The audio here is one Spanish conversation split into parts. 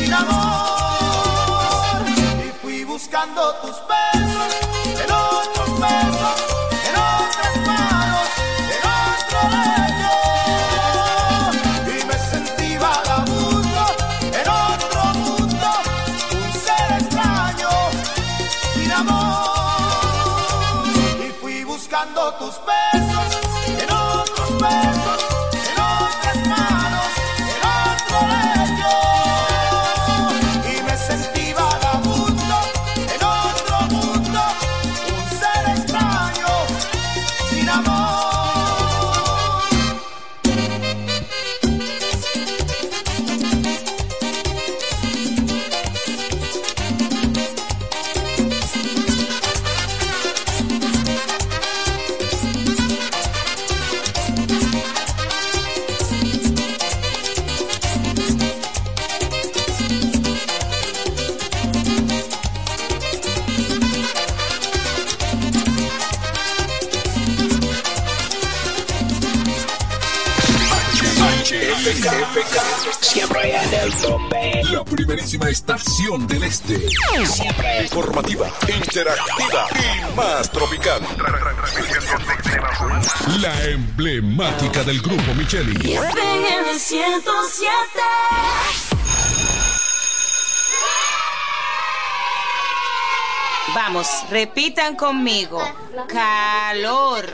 sin amor. Y fui buscando tus besos en otros besos, en otras manos, en otro lecho. Y me sentí vagabundo en otro mundo, un ser extraño, sin amor. Y fui buscando tus besos Informativa, interactiva y más tropical. La emblemática del grupo Micheli. FM 107. Vamos, repitan conmigo. Calor.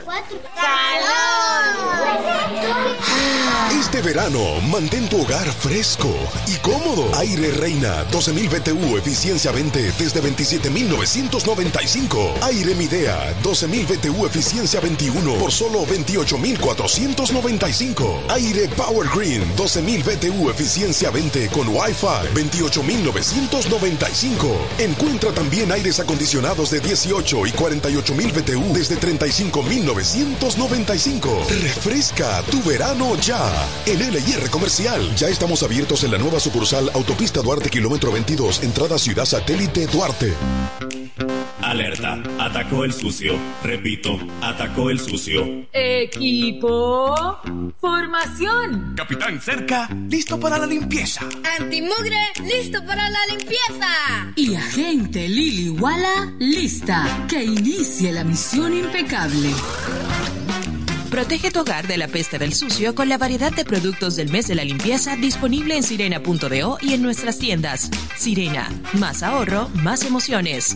Este verano, mantén tu hogar fresco y cómodo. Aire Reina 12.000 BTU, eficiencia 20 desde 27.995. Aire Midea 12.000 BTU, eficiencia 21 por solo 28.495. Aire Power Green 12.000 BTU, eficiencia 20 con Wi-Fi 28.995. Encuentra también aires acondicionados de 18 y 48.000 BTU desde 35.995. Refresca tu verano ya. En LIR Comercial. Ya estamos abiertos en la nueva sucursal Autopista Duarte, kilómetro 22, entrada Ciudad Satélite Duarte. Alerta, atacó el sucio. Repito, atacó el sucio. Equipo. Formación. Capitán cerca, listo para la limpieza. Antimugre, listo para la limpieza. Y agente Lili Walla, lista. Que inicie la misión impecable. Protege tu hogar de la peste del sucio con la variedad de productos del mes de la limpieza disponible en sirena.do y en nuestras tiendas. Sirena, más ahorro, más emociones.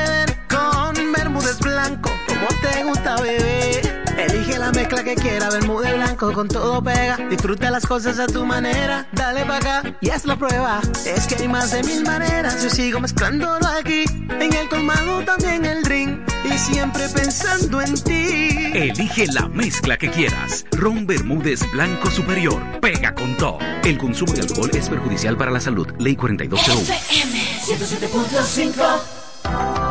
gusta. Elige la mezcla que quiera, Bermúdez Blanco con todo pega. Disfruta las cosas a tu manera, dale pa' acá y haz la prueba. Es que hay más de mil maneras, yo sigo mezclándolo aquí. En el colmado también el drink y siempre pensando en ti. Elige la mezcla que quieras. Ron Bermúdez Blanco Superior. Pega con todo. El consumo de alcohol es perjudicial para la salud. Ley 4201. FM 107.5.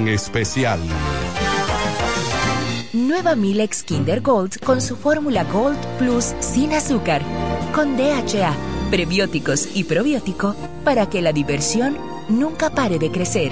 Especial. Nueva Milex Kinder Gold con su fórmula Gold Plus sin azúcar, con DHA, prebióticos y probiótico para que la diversión nunca pare de crecer.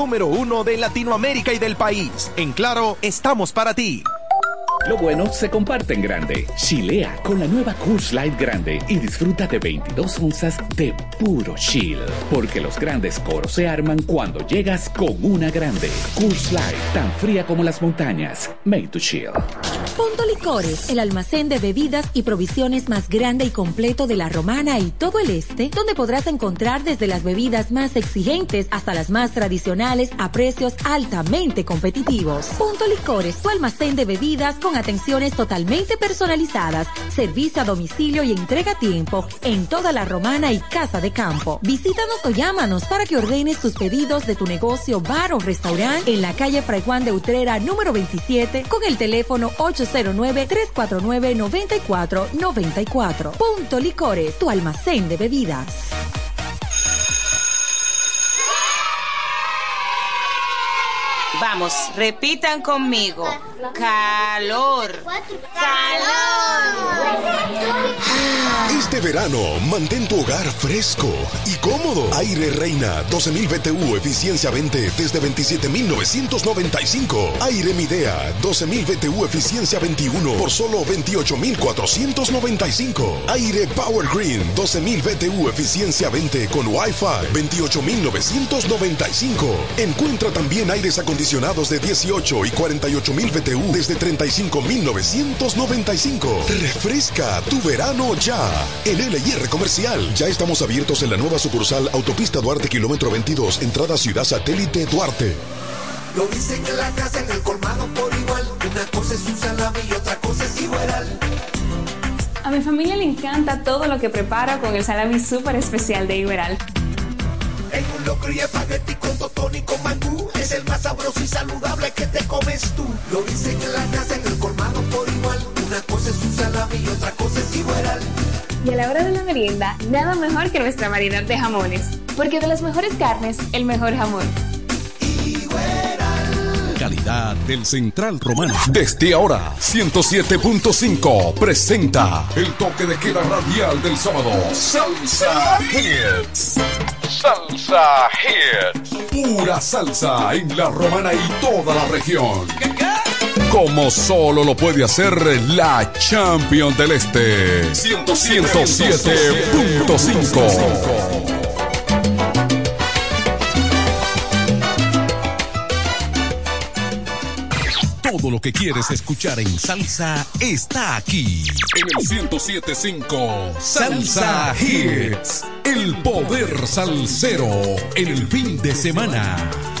número uno de Latinoamérica y del país. En Claro, estamos para ti. Lo bueno se comparte en grande. Chilea con la nueva Coors Light Grande y disfruta de 22 onzas de puro chill. Porque los grandes coros se arman cuando llegas con una grande. Coors Light, tan fría como las montañas. Made to chill. Punto Licores, el almacén de bebidas y provisiones más grande y completo de la Romana y todo el este, donde podrás encontrar desde las bebidas más exigentes hasta las más tradicionales a precios altamente competitivos. Punto Licores, tu almacén de bebidas con atenciones totalmente personalizadas, servicio a domicilio y entrega a tiempo en toda la Romana y Casa de Campo. Visítanos o llámanos para que ordenes tus pedidos de tu negocio, bar o restaurante en la calle Fray Juan de Utrera número 27 con el teléfono 809-349-9494. Punto Licores, tu almacén de bebidas. Vamos, repitan conmigo. Calor. Calor. Este verano, mantén tu hogar fresco y cómodo. Aire Reina 12.000 BTU, eficiencia 20 desde 27.995. Aire Midea 12.000 BTU, eficiencia 21 por solo 28.495. Aire Power Green 12.000 BTU, eficiencia 20 con Wi-Fi 28.995. Encuentra también aires acondicionados de 18 y 48.000 BTU desde 35.995. Refresca tu verano ya. En LIR Comercial. Ya estamos abiertos en la nueva sucursal Autopista Duarte, kilómetro 22, entrada Ciudad Satélite Duarte. Lo dicen en la casa, en el colmado por igual. Una cosa es un salami y otra cosa es igual. A mi familia le encanta todo lo que preparo con el salami súper especial de Iberal. En un locro y espagueti con totón y con mangú. Es el más sabroso y saludable que te comes tú. Lo dicen en la casa, en el colmado por igual. Una cosa es un salami y otra cosa es igual. Y a la hora de la merienda, nada mejor que nuestra variedad de jamones. Porque de las mejores carnes, el mejor jamón. Calidad del Central Romano. Desde ahora, 107.5 presenta el toque de queda radial del sábado. Salsa Hits. Salsa Hits. Pura salsa en la Romana y toda la región. Como solo lo puede hacer la Champion del Este. 107.5. Todo lo que quieres escuchar en salsa está aquí. En el 1075 Salsa Hits. El poder salsero en el fin de semana.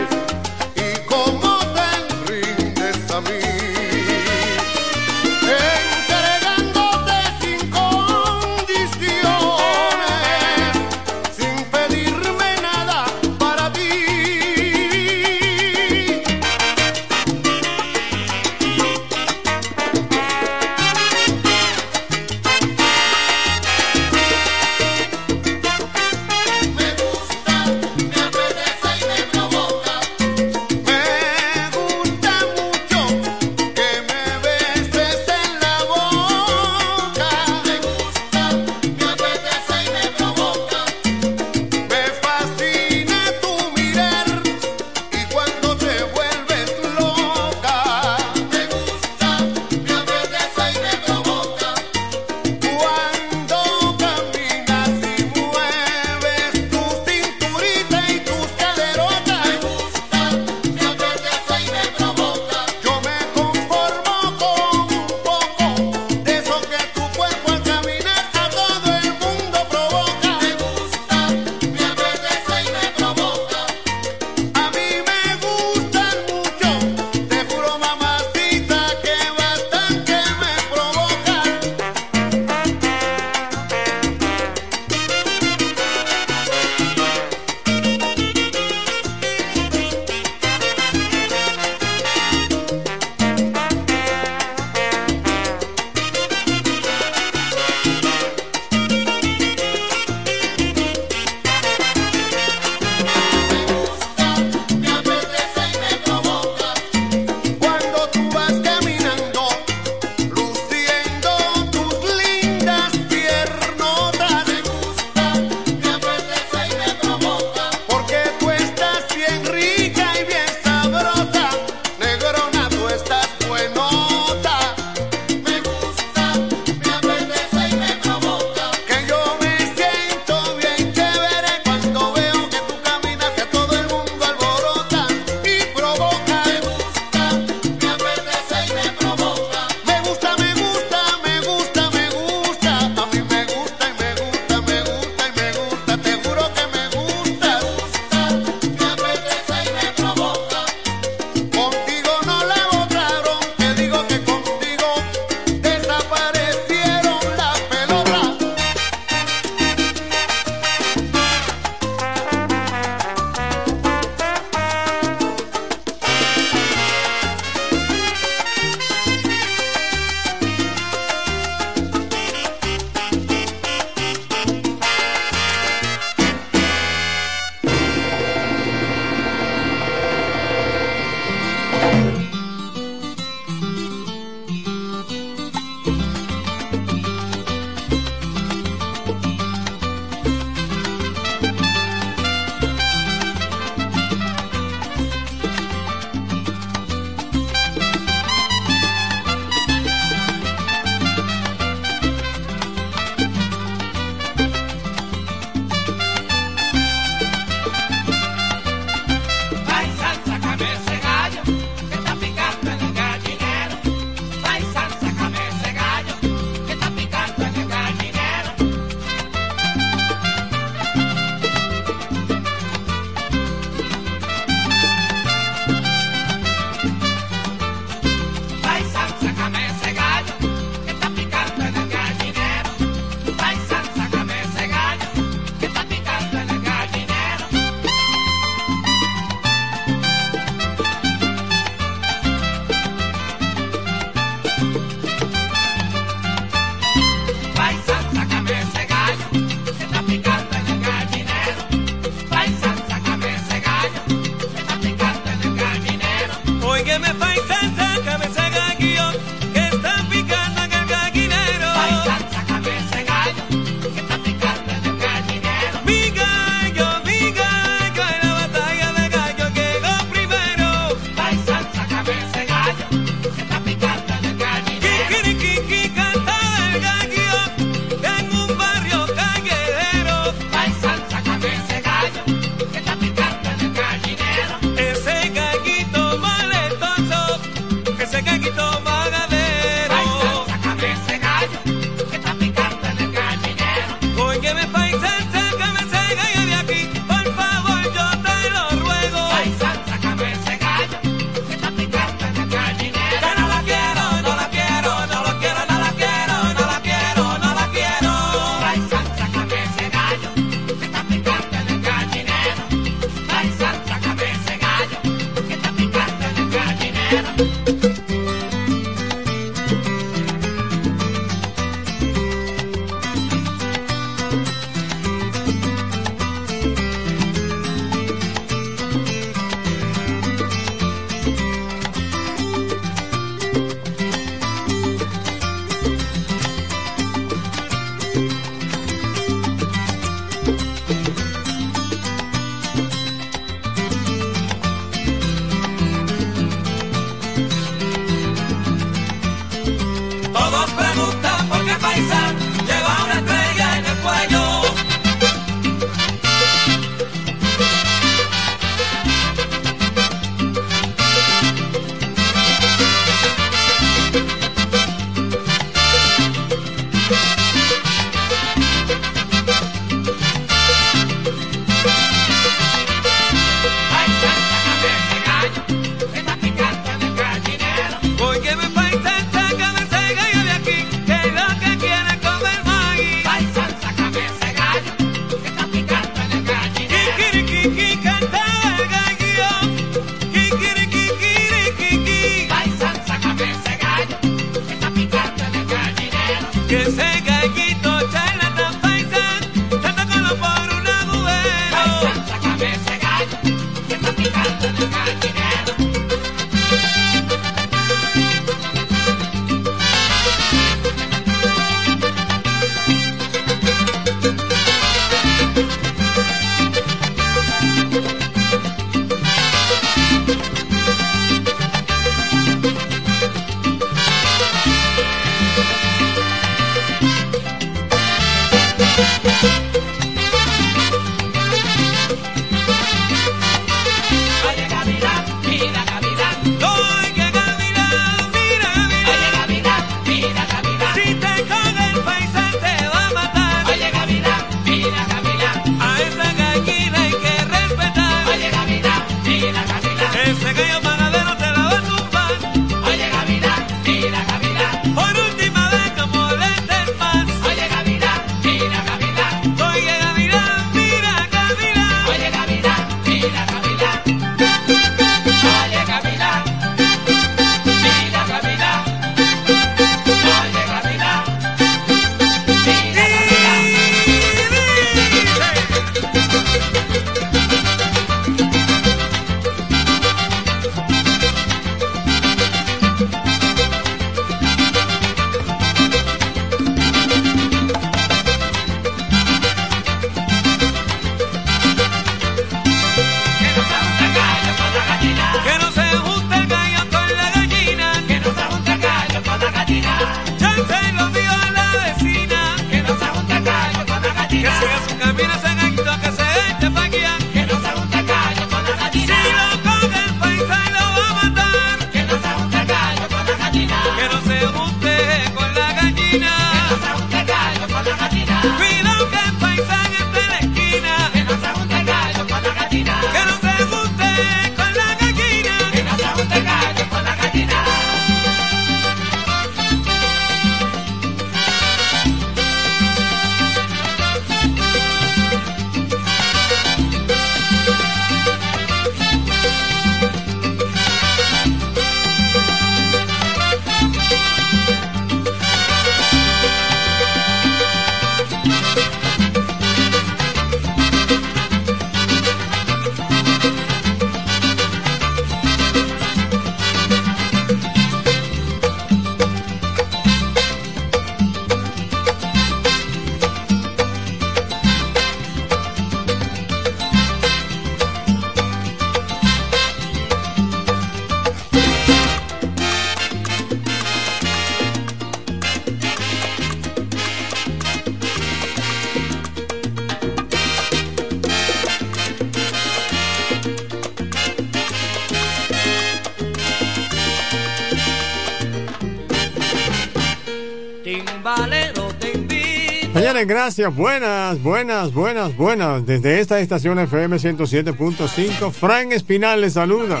Gracias. Buenas, buenas, buenas, buenas. Desde esta estación FM 107.5, Frank Espinal les saluda.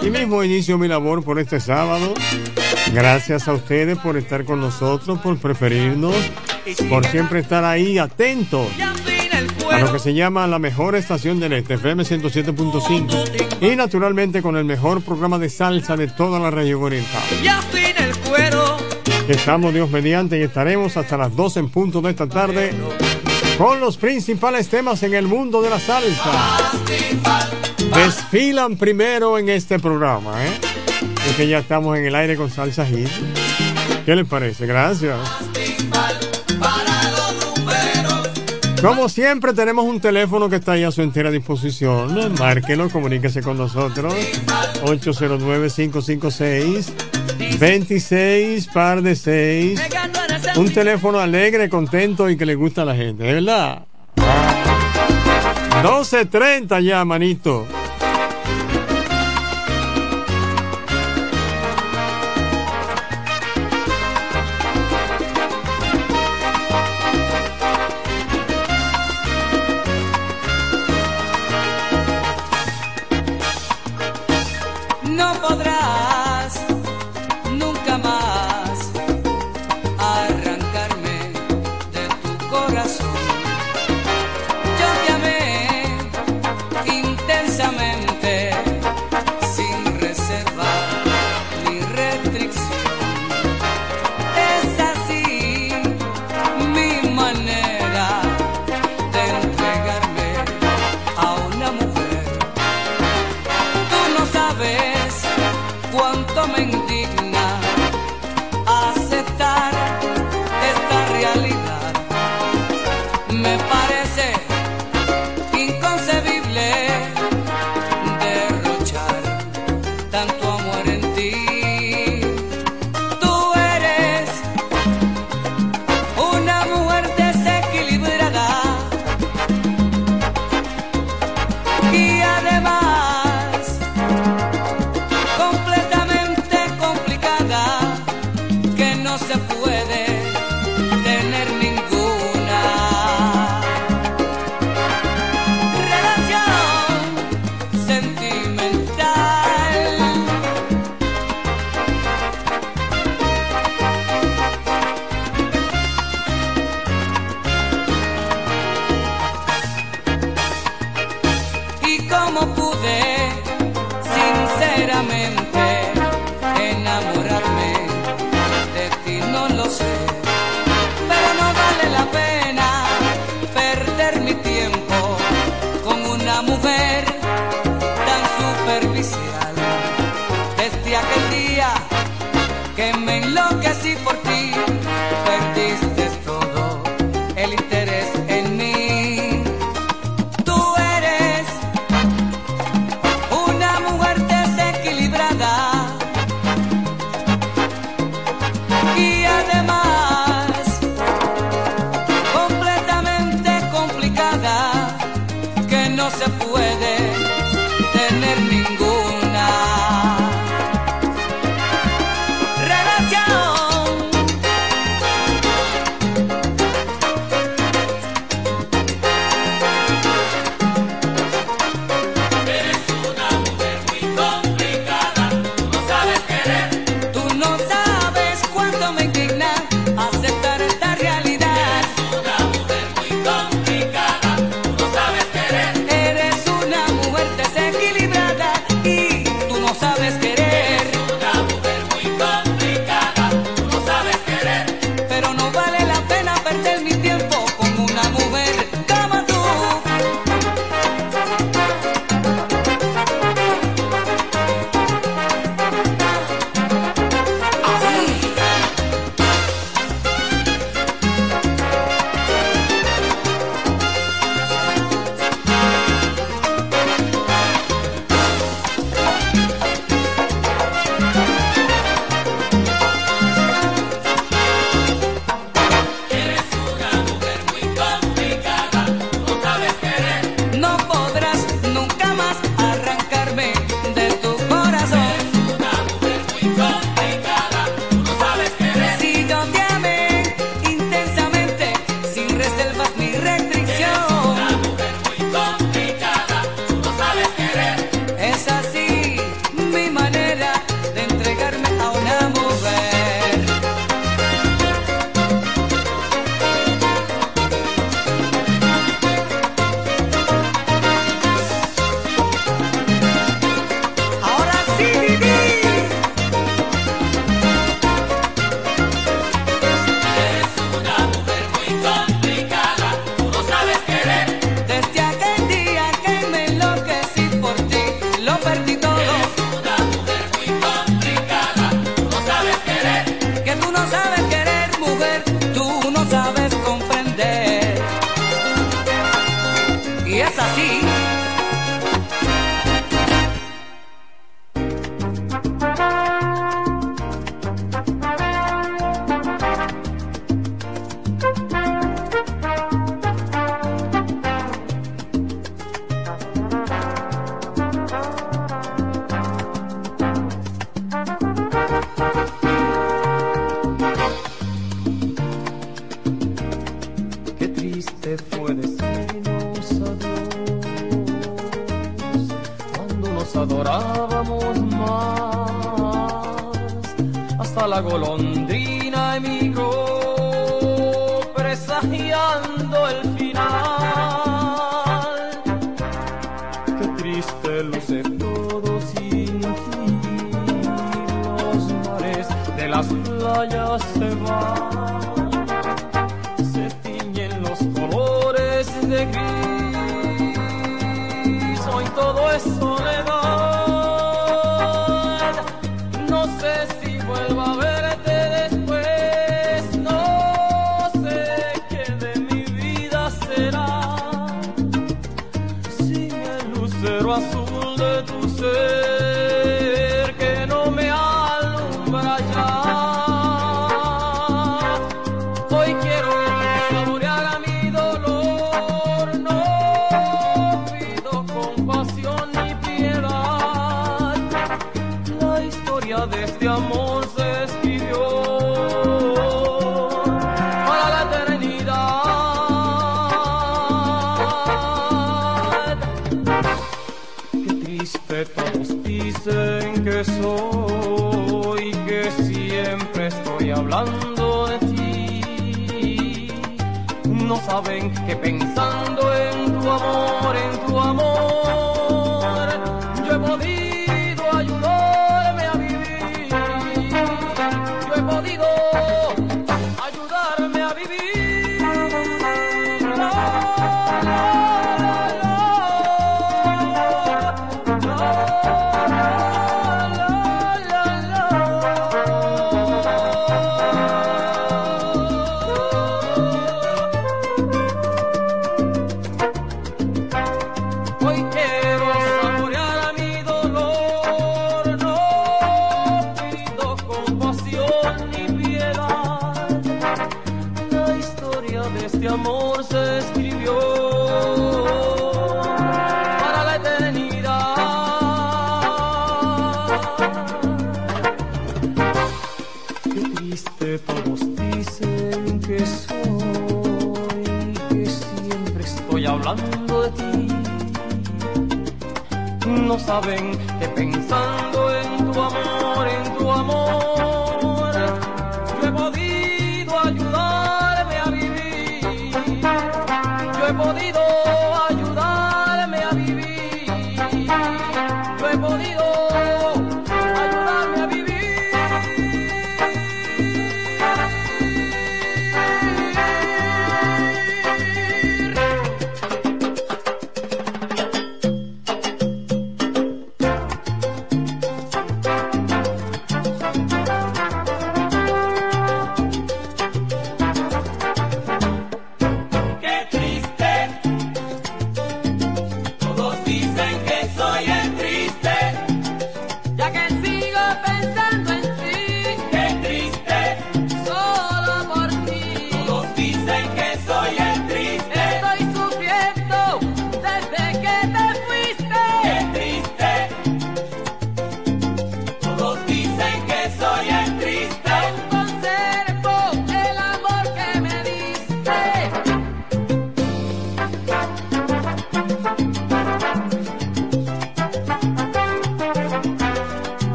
Y mismo inicio mi labor por este sábado. Gracias a ustedes por estar con nosotros, por preferirnos, por siempre estar ahí atentos a lo que se llama la mejor estación del este, FM 107.5. Y naturalmente con el mejor programa de salsa de toda la región oriental. Estamos Dios mediante y estaremos hasta las 12 en punto de esta tarde con los principales temas en el mundo de la salsa. Desfilan primero en este programa, ¿eh? Es que ya estamos en el aire con Salsa Hit. ¿Qué les parece? Gracias. Como siempre, tenemos un teléfono que está ahí a su entera disposición. Márquelo, comuníquese con nosotros. 809-556-26 par de 6. Un teléfono alegre, contento y que le gusta a la gente, ¿de verdad? 12.30 ya, manito. tanto me indigna.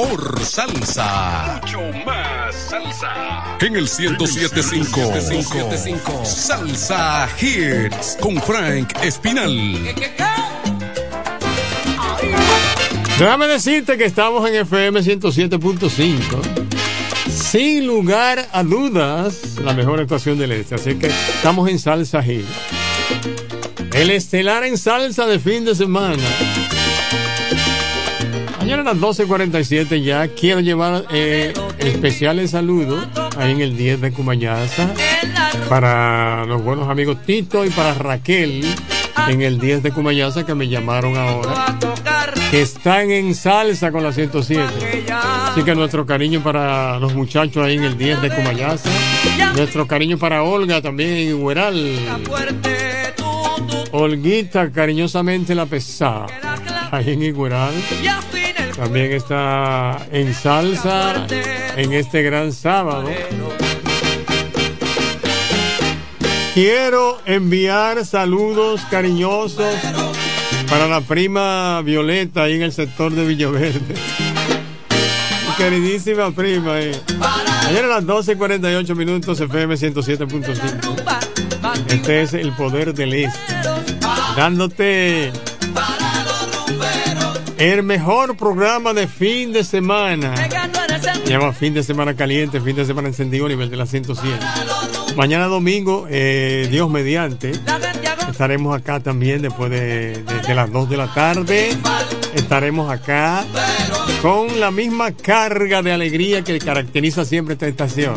Mejor salsa. Mucho más salsa. En el 1075. Salsa Hits. Con Frank Espinal. Déjame decirte que estamos en FM 107.5. Sin lugar a dudas, la mejor actuación del este. Así que estamos en Salsa Hit. El estelar en salsa de fin de semana. Mañana a las 12.47 ya quiero llevar eh, especiales saludos ahí en el 10 de Cumayaza para los buenos amigos Tito y para Raquel en el 10 de Cumayaza que me llamaron ahora que están en salsa con la 107 así que nuestro cariño para los muchachos ahí en el 10 de Cumayaza nuestro cariño para Olga también en Hueral. Olguita cariñosamente la pesada ahí en Igueral también está en salsa en este gran sábado. Quiero enviar saludos cariñosos para la prima Violeta ahí en el sector de Villaverde. Queridísima prima. Eh. Ayer a las 12.48 minutos FM 107.5. Este es el poder del este. Dándote el mejor programa de fin de semana. Se llama fin de semana caliente, fin de semana encendido a nivel de la 107. Mañana domingo, eh, Dios mediante, estaremos acá también después de, de- de las 2 de la tarde. Estaremos acá con la misma carga de alegría que caracteriza siempre esta estación.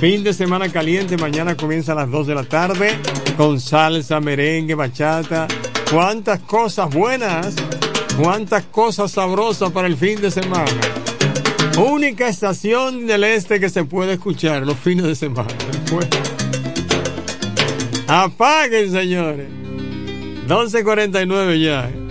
Fin de semana caliente, mañana comienza a las 2 de la tarde con salsa, merengue, bachata. Cuántas cosas buenas, cuántas cosas sabrosas para el fin de semana. Única estación del este que se puede escuchar los fines de semana. Apaguen, señores. 12.49 ya.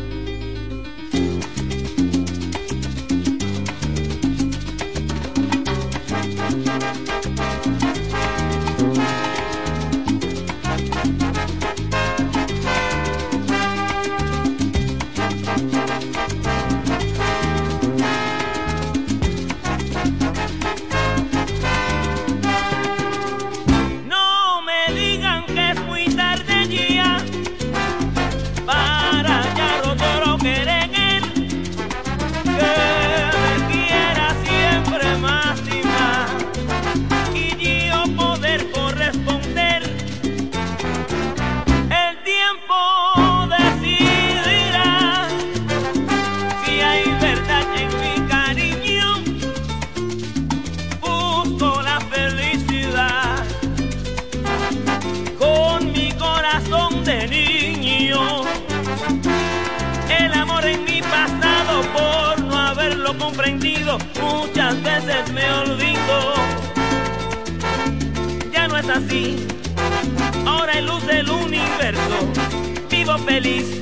vivo feliz.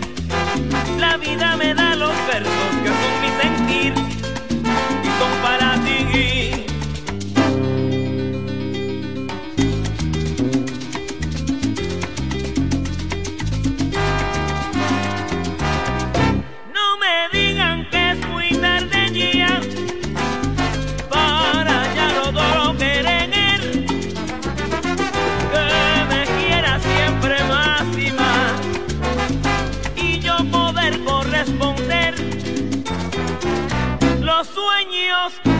La vida me da los versos que los sueños.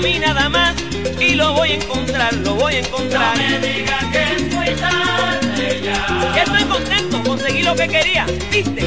mí nada más y lo voy a encontrar, lo voy a encontrar. No me digas que es muy tarde ya. Estoy contento, conseguí lo que quería, ¿viste?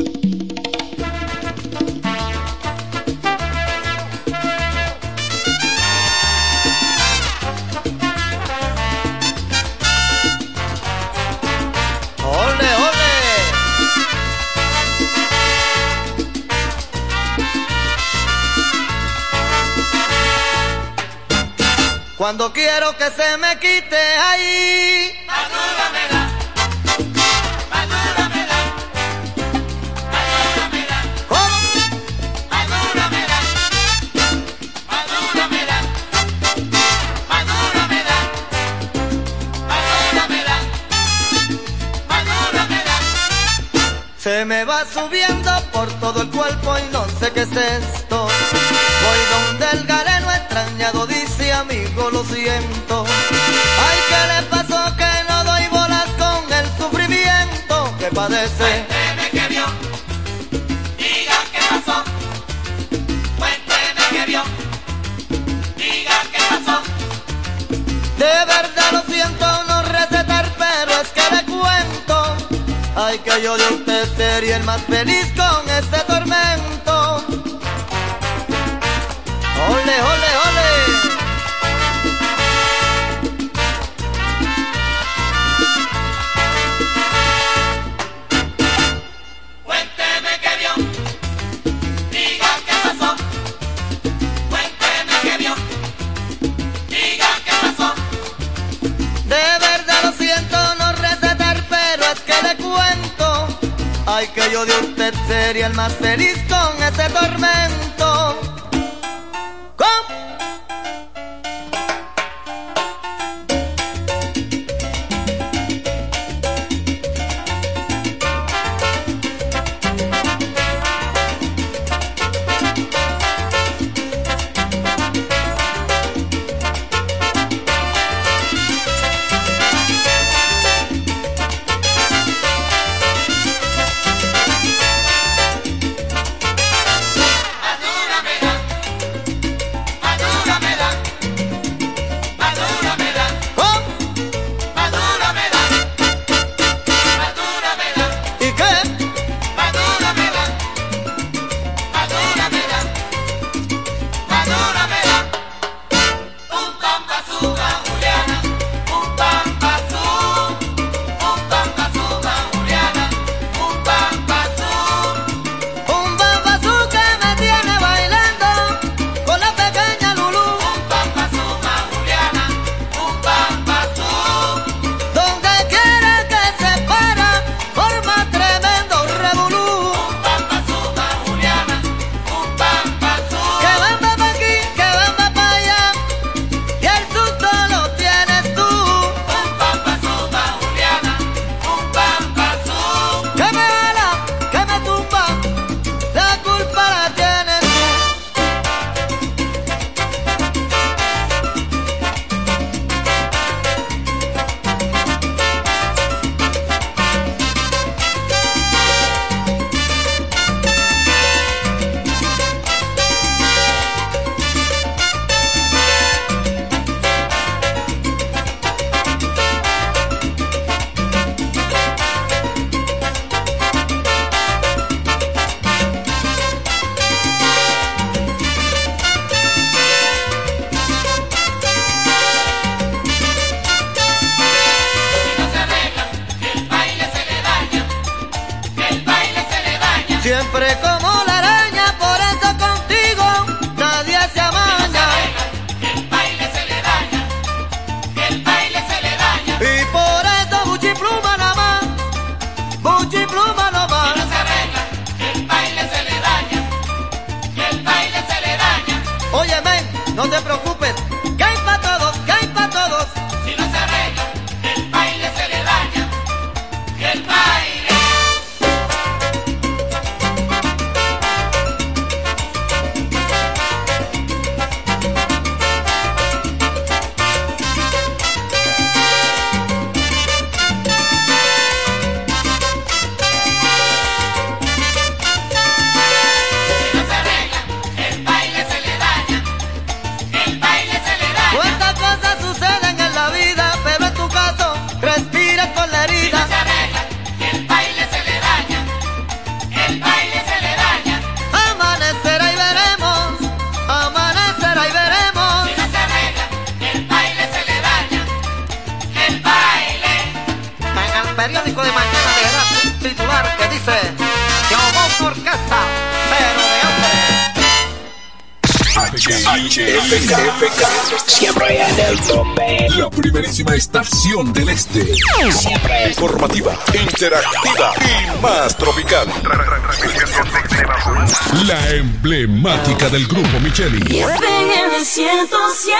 Del grupo Micheli. FM 107.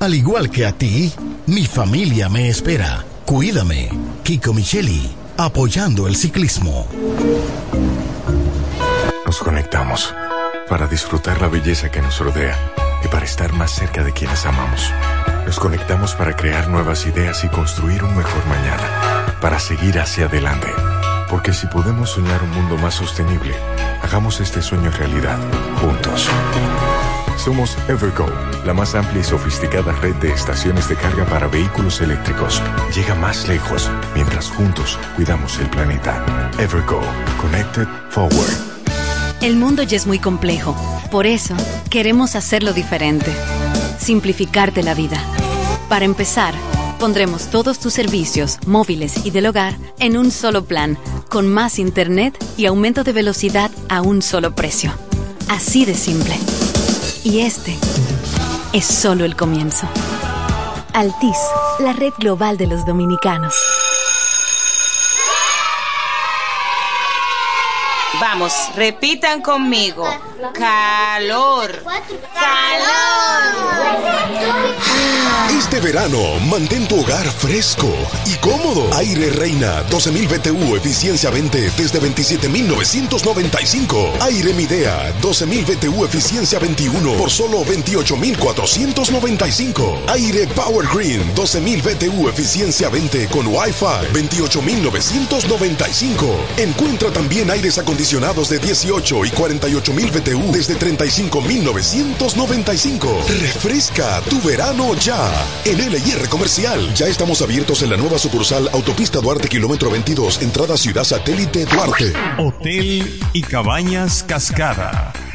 Al igual que a ti, mi familia me espera. Cuídame. Kiko Micheli, apoyando el ciclismo. Nos conectamos para disfrutar la belleza que nos rodea y para estar más cerca de quienes amamos. Nos conectamos para crear nuevas ideas y construir un mejor mañana, para seguir hacia adelante. Porque si podemos soñar un mundo más sostenible, hagamos este sueño realidad, juntos. Somos Evergo, la más amplia y sofisticada red de estaciones de carga para vehículos eléctricos. Llega más lejos mientras juntos cuidamos el planeta. Evergo, Connected Forward. El mundo ya es muy complejo. Por eso, queremos hacerlo diferente. Simplificarte la vida. Para empezar, pondremos todos tus servicios, móviles y del hogar, en un solo plan, con más internet y aumento de velocidad a un solo precio. Así de simple. Y este es solo el comienzo. Altis, la red global de los dominicanos. Vamos, repitan conmigo. Calor. Este verano, mantén tu hogar fresco y cómodo. Aire Reina 12.000 BTU, eficiencia 20 desde 27.995. Aire Midea 12.000 BTU, eficiencia 21 por solo 28.495. Aire Power Green 12.000 BTU, eficiencia 20 con Wi-Fi 28.995. Encuentra también aires acondicionados de 18 y 48.000 BTU desde 35.995. Refresca tu verano ya. En LIR Comercial ya estamos abiertos en la nueva sucursal Autopista Duarte Kilómetro 22, entrada Ciudad Satélite Duarte. Hotel y Cabañas Cascada.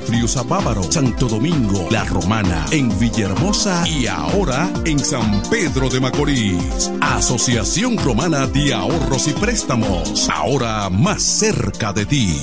Friusa Bávaro, Santo Domingo, La Romana, en Villahermosa y ahora en San Pedro de Macorís. Asociación Romana de Ahorros y Préstamos, ahora más cerca de ti.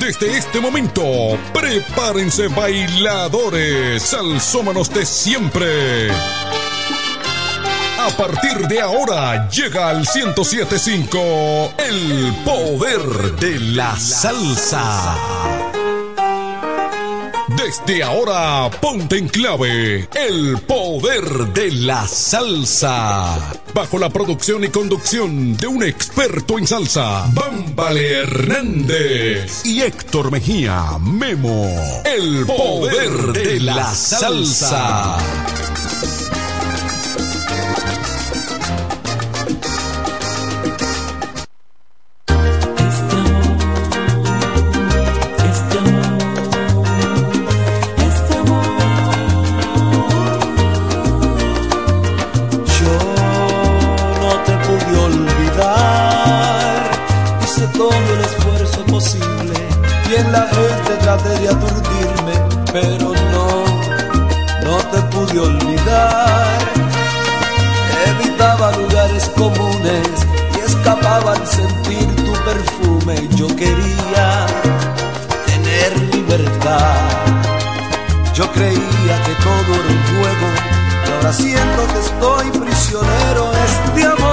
Desde este momento, prepárense bailadores, salsómanos de siempre. A partir de ahora llega al 1075 el poder de la salsa. Desde ahora, ponte en clave el poder de la salsa. Bajo la producción y conducción de un experto en salsa, Bámbale Hernández y Héctor Mejía Memo. El poder de la salsa. Yo creía que todo era un juego, y ahora siento que estoy prisionero. Este amor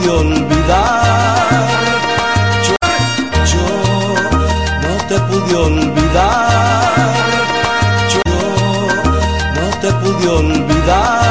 pude olvidar. Yo, yo no te pude olvidar. Yo no te pude olvidar.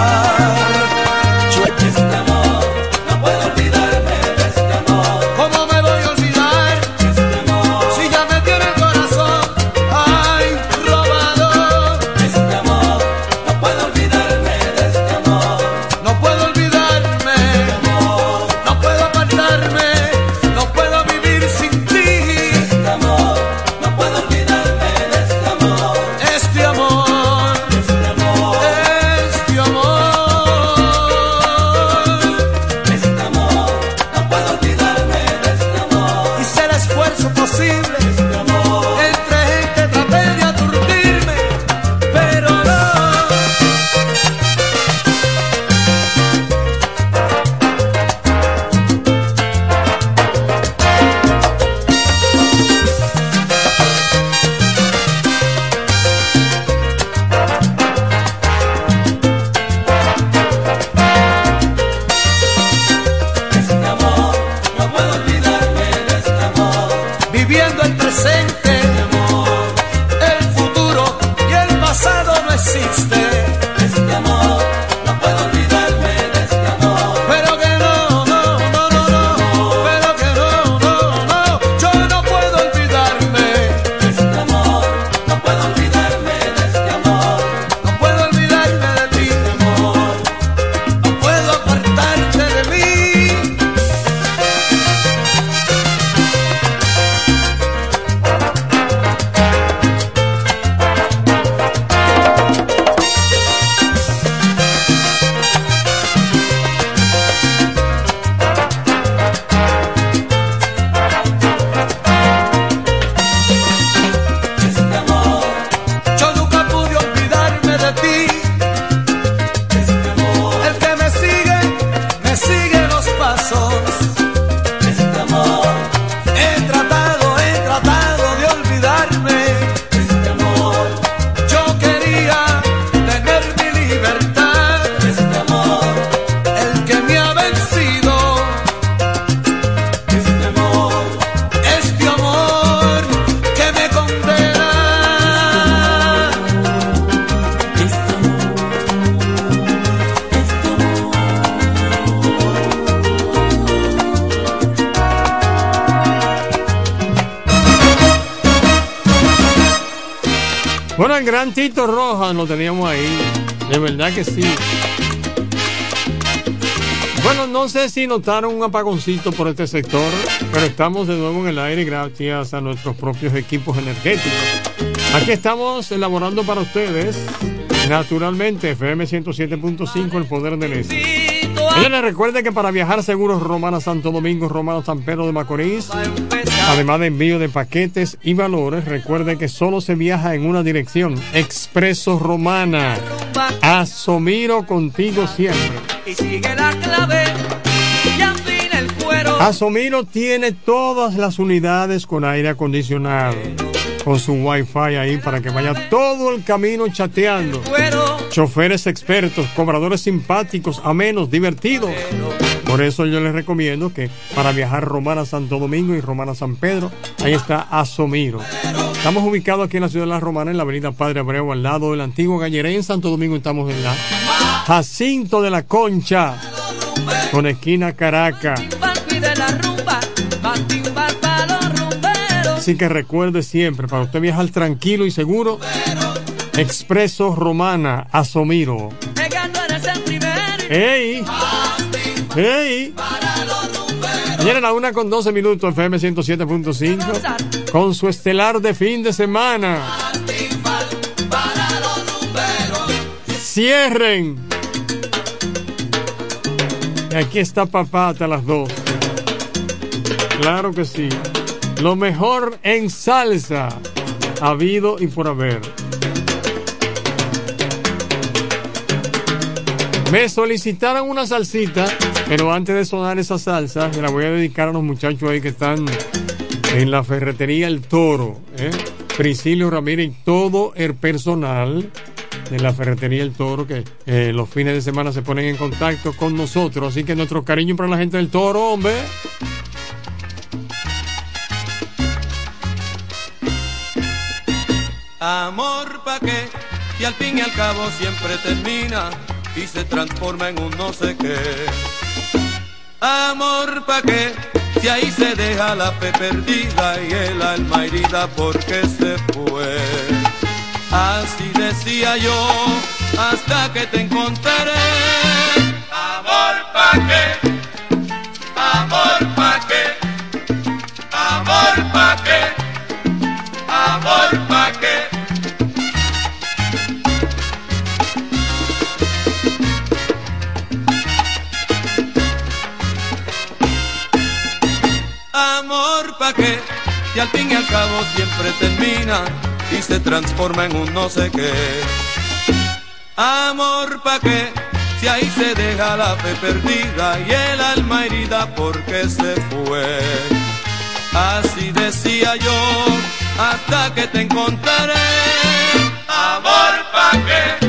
Notaron un apagoncito por este sector, pero estamos de nuevo en el aire gracias a nuestros propios equipos energéticos. Aquí estamos elaborando para ustedes, naturalmente, FM 107.5, el poder del este. Ella les recuerde que para viajar seguros Romana Santo Domingo, Romana San Pedro de Macorís, además de envío de paquetes y valores, recuerde que solo se viaja en una dirección, Expreso Romana. Asomiro contigo siempre. Y sigue la clave Asomiro tiene todas las unidades con aire acondicionado, con su wifi ahí para que vaya todo el camino chateando. Choferes expertos, cobradores simpáticos, amenos, divertidos. Por eso yo les recomiendo que para viajar Romana Santo Domingo y Romana San Pedro, ahí está Asomiro. Estamos ubicados aquí en la ciudad de La Romana, en la avenida Padre Abreu, al lado del antiguo Galleré. En Santo Domingo estamos en la Jacinto de la Concha, con esquina Caracas. Así que recuerde siempre, para usted viajar tranquilo y seguro, Expreso Romana, Asomiro. ¡Ey! ¡Ey! Mañana a la una con 12 minutos, FM 107.5, con su estelar de fin de semana. Cierren. Y aquí está papá hasta las dos. Claro que sí. Lo mejor en salsa, habido y por haber. Me solicitaron una salsita, pero antes de sonar esa salsa, la voy a dedicar a los muchachos ahí que están en la ferretería El Toro. ¿eh? Priscilio Ramírez y todo el personal de la ferretería El Toro que eh, los fines de semana se ponen en contacto con nosotros. Así que nuestro cariño para la gente del Toro, hombre. Amor pa' qué, y al fin y al cabo siempre termina y se transforma en un no sé qué. Amor pa' qué, si ahí se deja la fe perdida y el alma herida porque se fue. Así decía yo hasta que te encontraré. Amor pa' qué, pa' qué, y al fin y al cabo siempre termina y se transforma en un no sé qué. Amor pa' qué, si ahí se deja la fe perdida y el alma herida porque se fue. Así decía yo hasta que te encontraré. Amor pa' qué,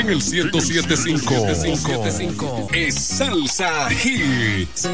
en el 1075 es Salsa Hits.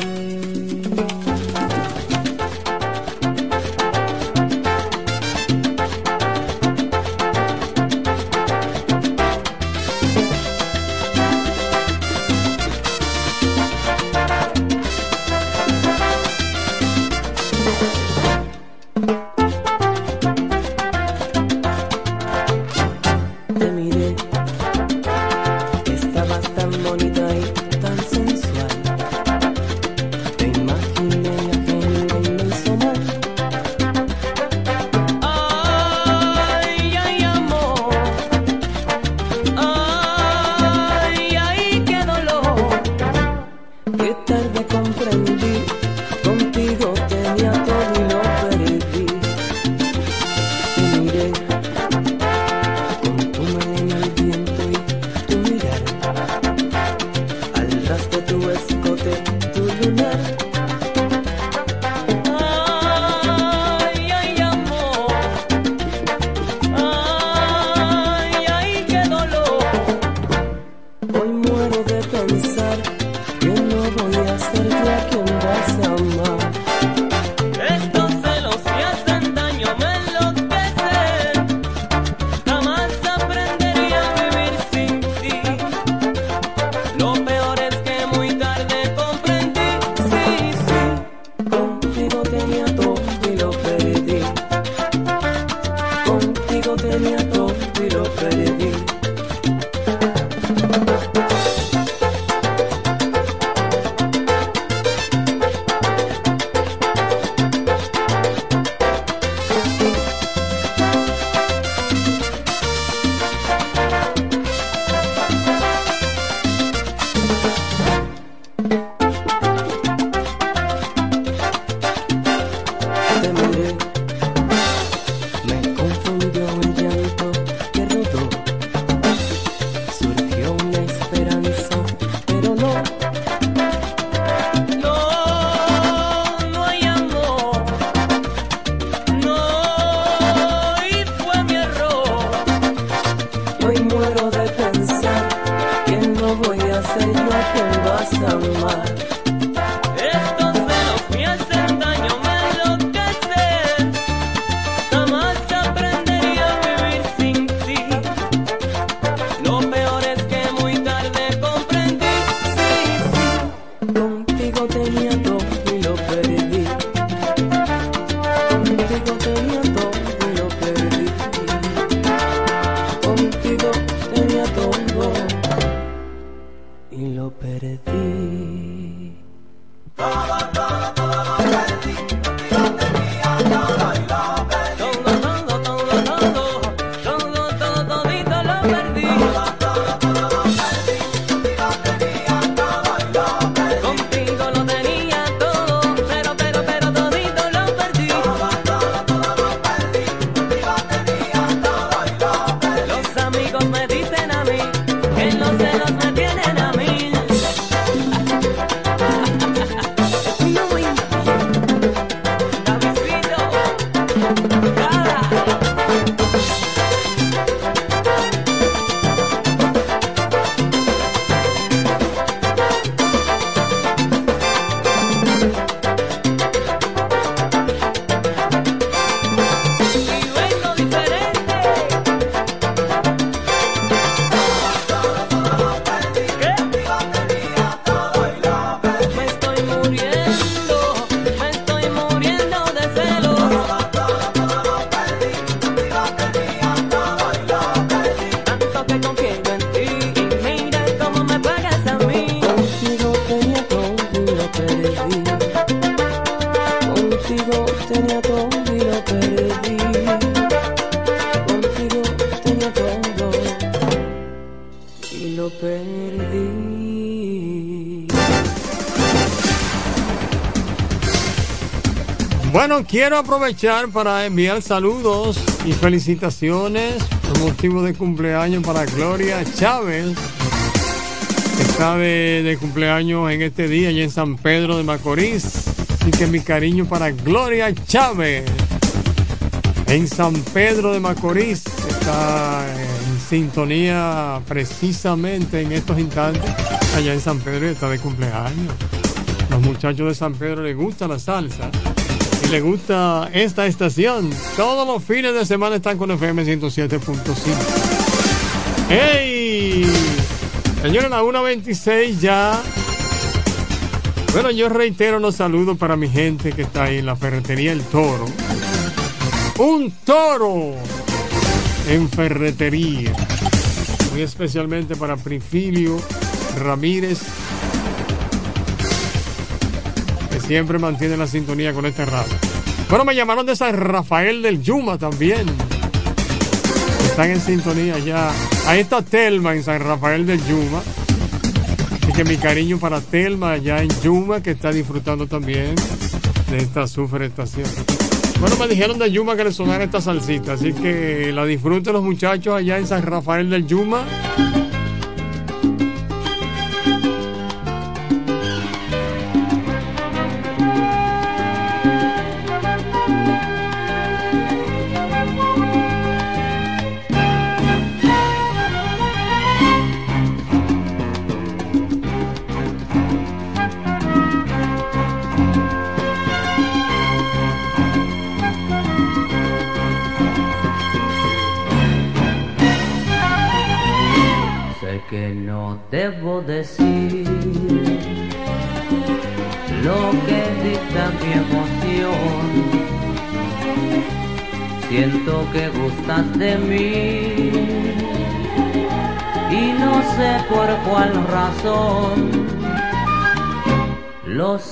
Quiero aprovechar para enviar saludos y felicitaciones por motivo de cumpleaños para Gloria Chávez. Está de, cumpleaños en este día y en San Pedro de Macorís. Así que mi cariño para Gloria Chávez. En San Pedro de Macorís está en sintonía precisamente en estos instantes. Allá en San Pedro está de cumpleaños. Los muchachos de San Pedro les gusta la salsa y les gusta esta estación. Todos los fines de semana están con FM 107.5. ¡Hey! Señores, la 1.26 ya. Bueno, yo reitero los saludos para mi gente que está ahí en la ferretería El Toro. Un toro en ferretería. Muy especialmente para Prifilio Ramírez siempre mantiene la sintonía con este radio. Bueno, me llamaron de San Rafael del Yuma también. Están en sintonía ya. Ahí está Telma en San Rafael del Yuma. Así que mi cariño para Telma allá en Yuma, que está disfrutando también de esta super estación. Bueno, me dijeron de Yuma que le sonara esta salsita, así que la disfruten los muchachos allá en San Rafael del Yuma.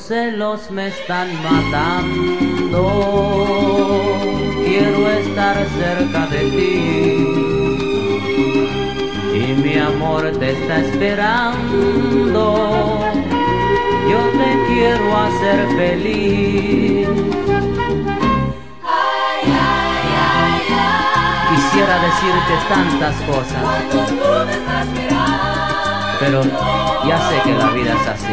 Celos me están matando. Quiero estar cerca de ti y mi amor te está esperando. Yo te quiero hacer feliz. Quisiera decirte tantas cosas, pero ya sé que la vida es así.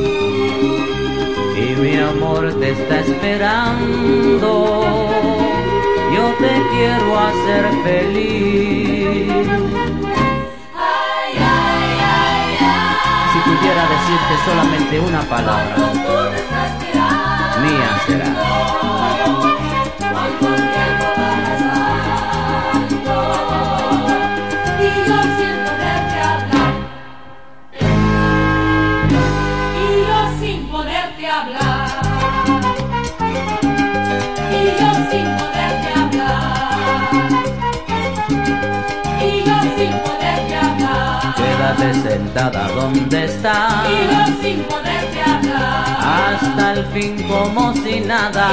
mi amor te está esperando. Yo te quiero hacer feliz. Si pudiera decirte solamente una palabra, Quédate sentada donde estás. Sin poderte hablar. Hasta el fin como si nada.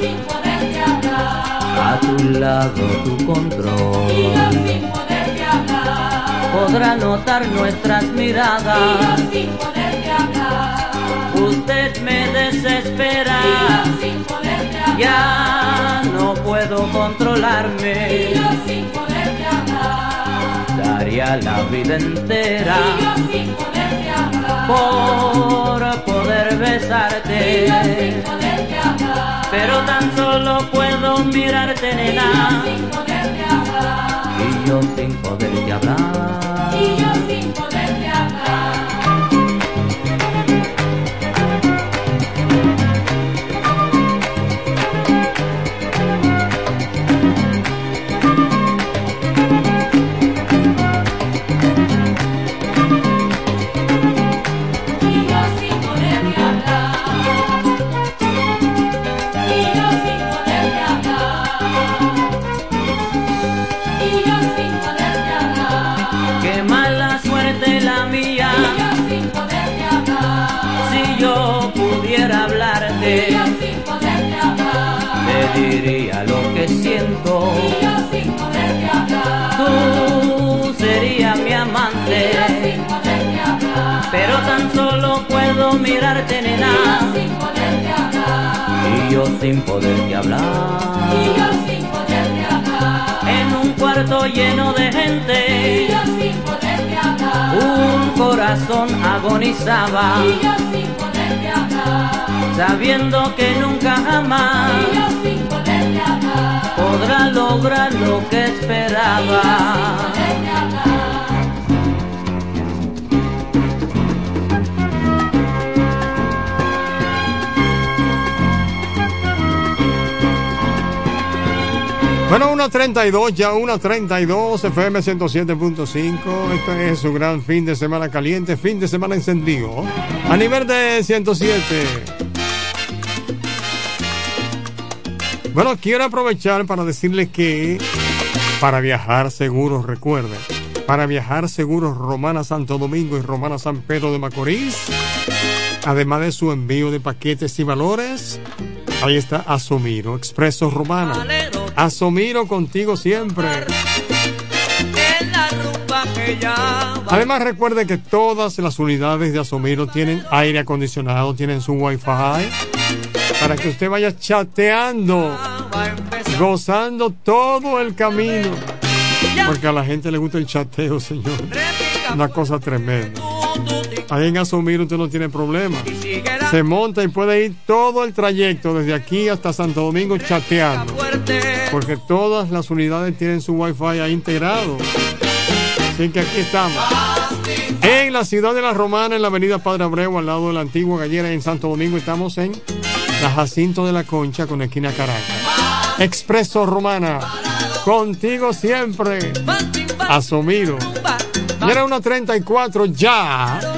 Sin poderte hablar. A tu lado tu control. yo sin poderte hablar. Podrá notar nuestras miradas. sin poderte hablar. Usted me desespera. Y yo sin poderte hablar. Ya no puedo controlarme. Y yo sin poderte hablar. Daría la vida entera Y yo sin poderte hablar. por poder Y yo sin besarte. poderte hablar. Pero tan solo puedo mirarte, nena. sin poderte hablar. Y yo sin poderte hablar. Y yo sin poderte hablar. Pero tan solo puedo mirarte, Y nena. yo sin poderte hablar. Y yo sin poderte hablar. Y yo sin poderte hablar. En un cuarto lleno de Y gente, yo sin poderte hablar. un corazón agonizaba, Y yo sin poderte hablar. sabiendo que nunca jamás Y yo sin poderte hablar. podrá lograr lo que esperaba. Bueno, 1.32, ya 1.32, FM 107.5. Este es su gran fin de semana caliente, fin de semana encendido. A nivel de 107. Bueno, quiero aprovechar para decirles que para viajar seguros, recuerden, para viajar seguros Romana Santo Domingo y Romana San Pedro de Macorís, además de su envío de paquetes y valores, ahí está Asomiro, Expreso Romana. Asomiro contigo siempre. Además recuerde que todas las unidades de Asomiro tienen aire acondicionado, tienen su wifi para que usted vaya chateando, gozando todo el camino. Porque a la gente le gusta el chateo, señor. Una cosa tremenda. Ahí en Asomiro usted no tiene problema. Se monta y puede ir todo el trayecto desde aquí hasta Santo Domingo chateando. Porque todas las unidades tienen su wifi ahí integrado. Así que aquí estamos. En la ciudad de la Romana, en la avenida Padre Abreu, al lado de la antigua gallera en Santo Domingo, estamos en la Jacinto de la Concha con esquina Caracas. Expreso Romana, contigo siempre. Asomiro. Y era una 34 ya.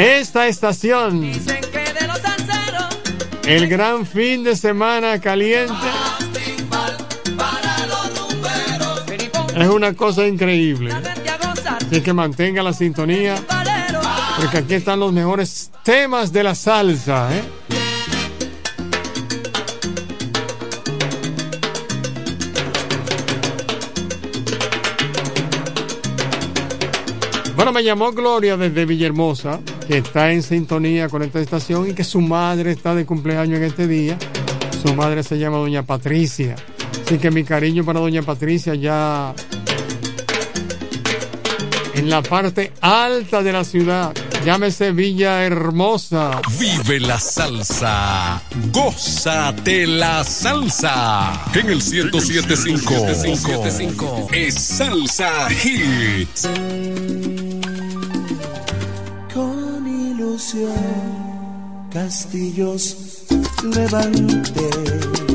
Esta estación. El gran fin de semana caliente. Es una cosa increíble. Así que mantenga la sintonía. Porque aquí están los mejores temas de la salsa. ¿eh? Bueno, me llamó Gloria desde Villahermosa, que está en sintonía con esta estación y que su madre está de cumpleaños en este día. Su madre se llama Doña Patricia. Así que mi cariño para Doña Patricia ya en la parte alta de la ciudad. Llámese Villa Hermosa. Vive la salsa. Gózate la salsa. En el 1075 es Salsa Hits. Castillos levanté.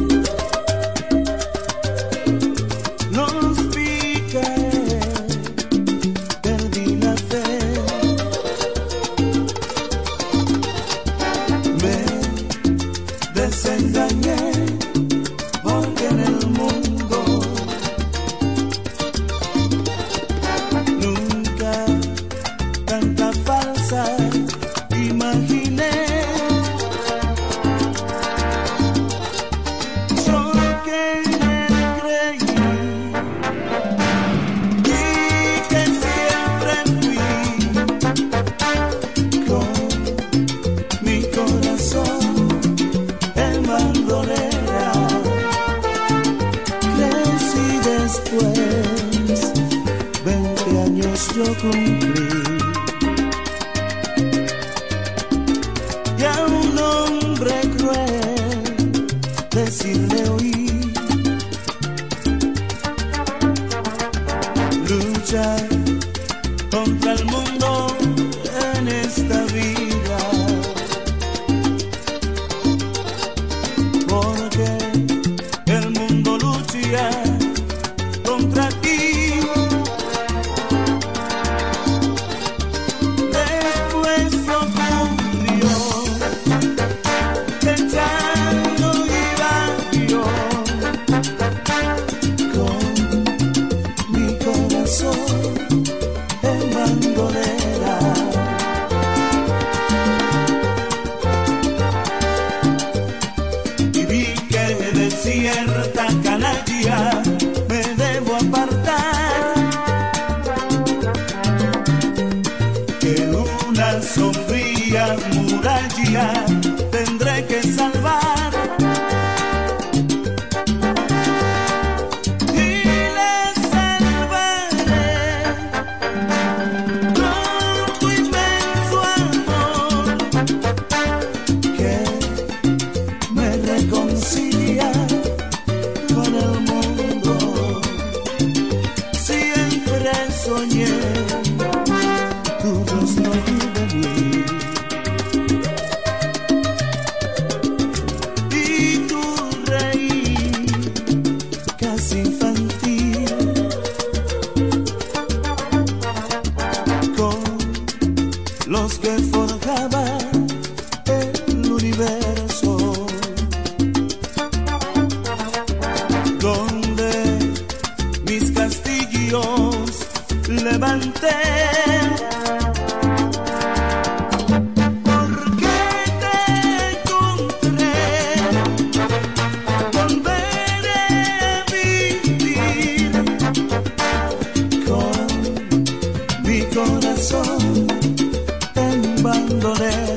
abandoné.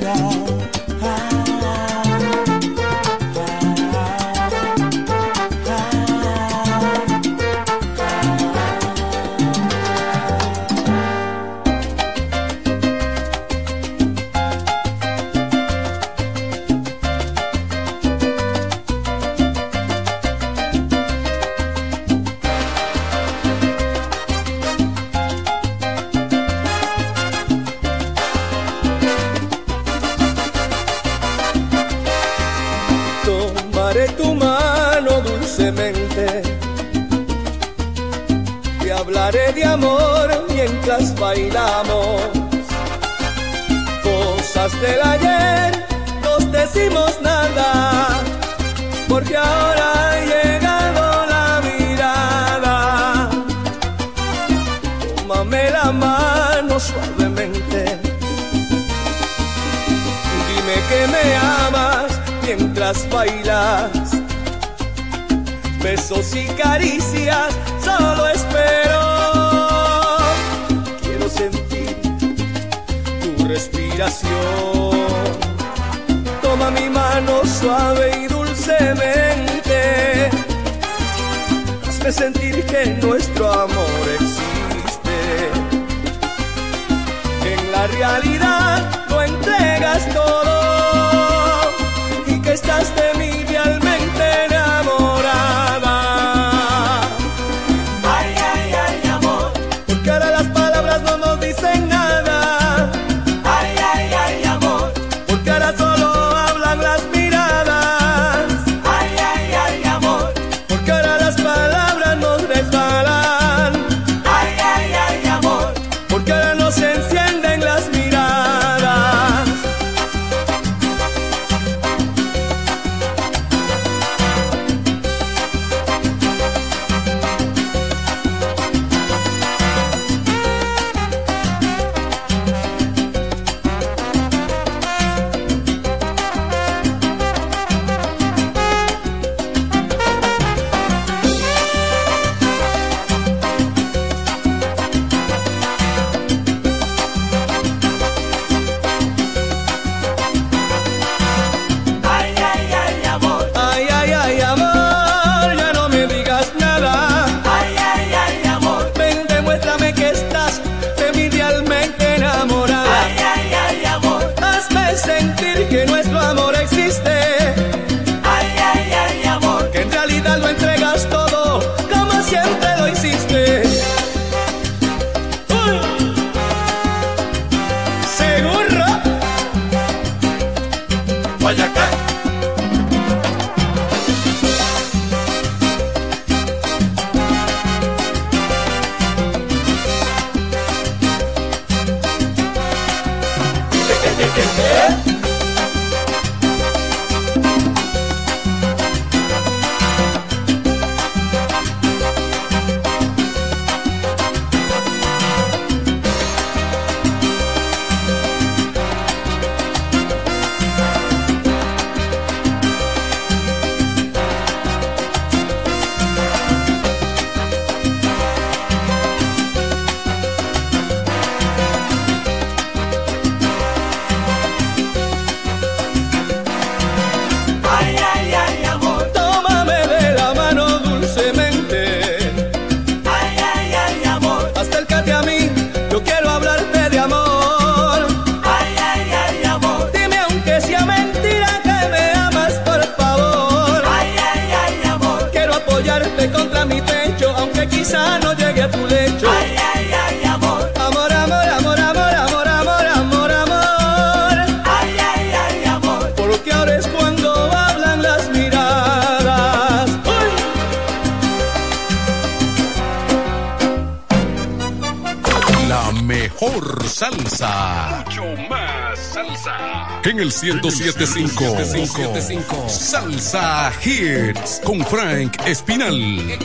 el 1075. Salsa Hits con Frank Espinal.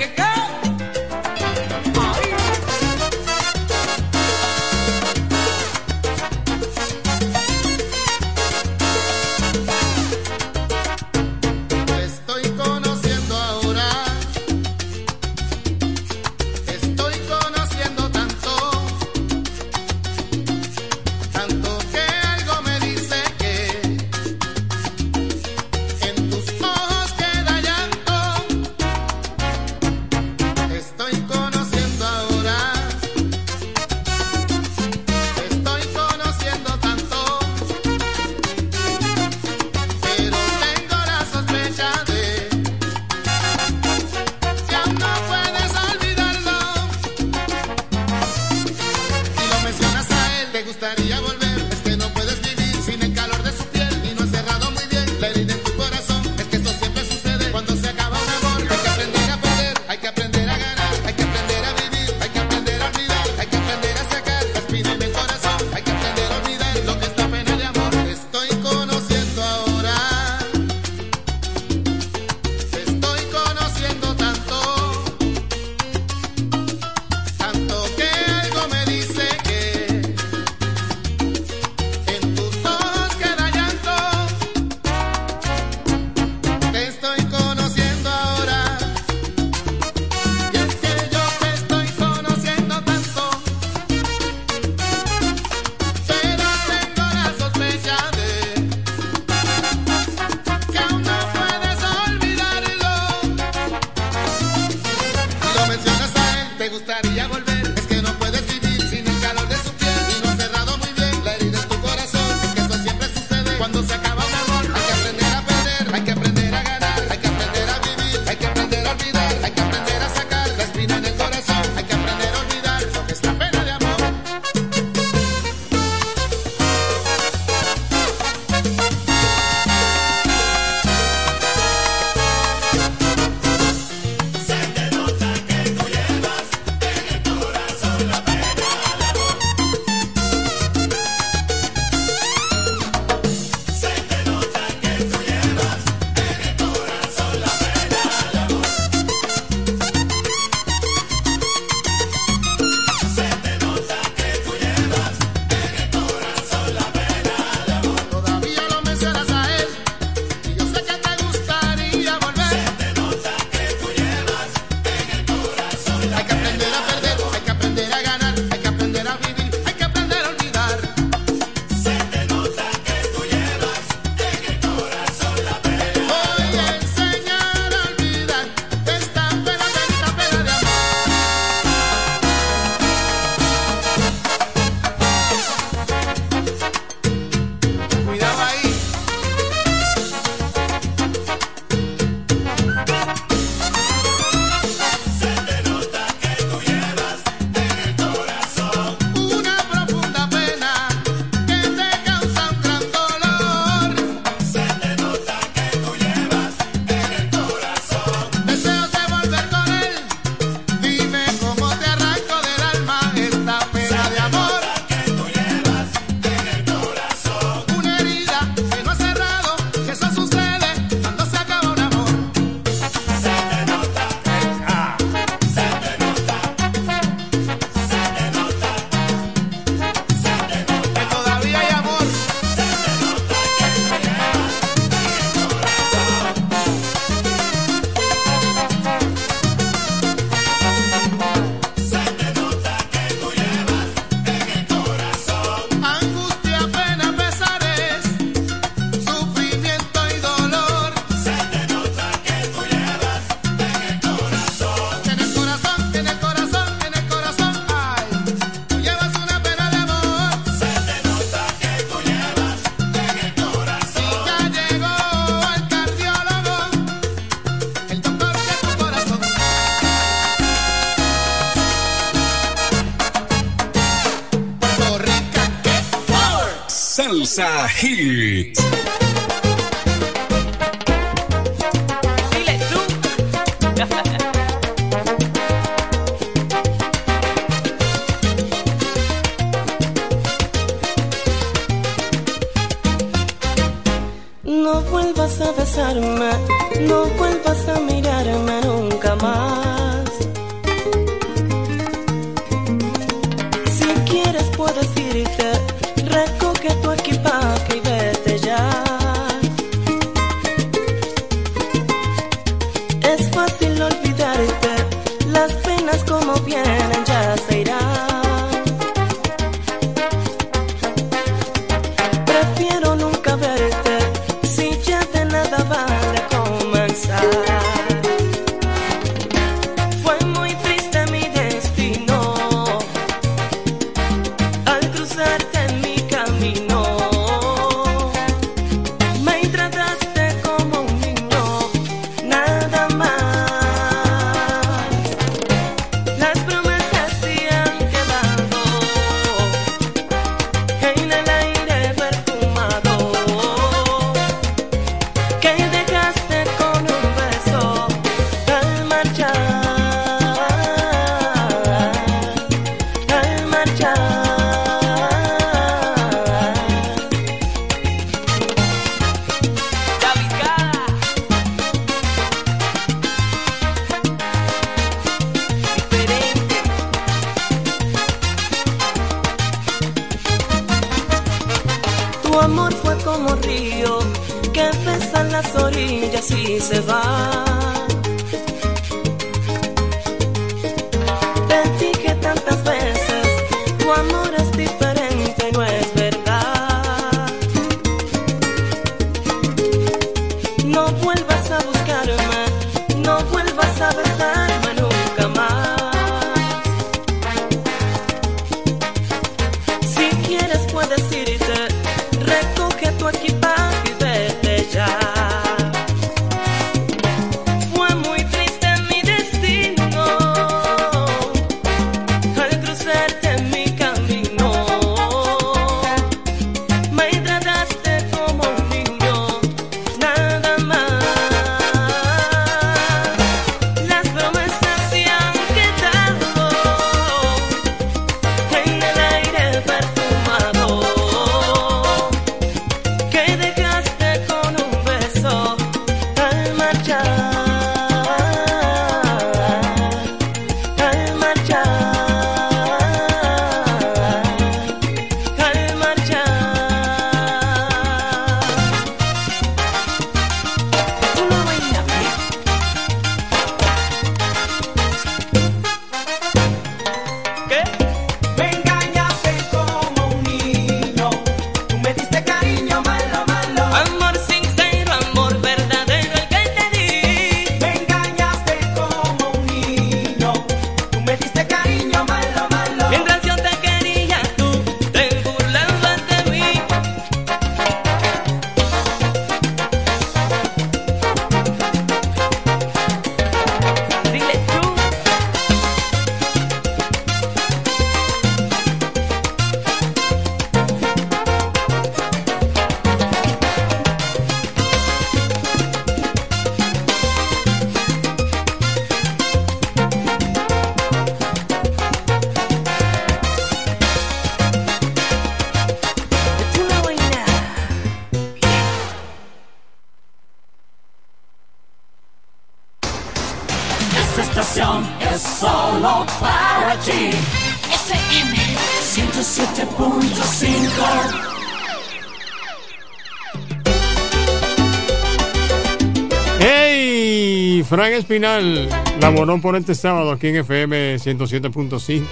Fran Espinal, laboró por este sábado aquí en FM 107.5.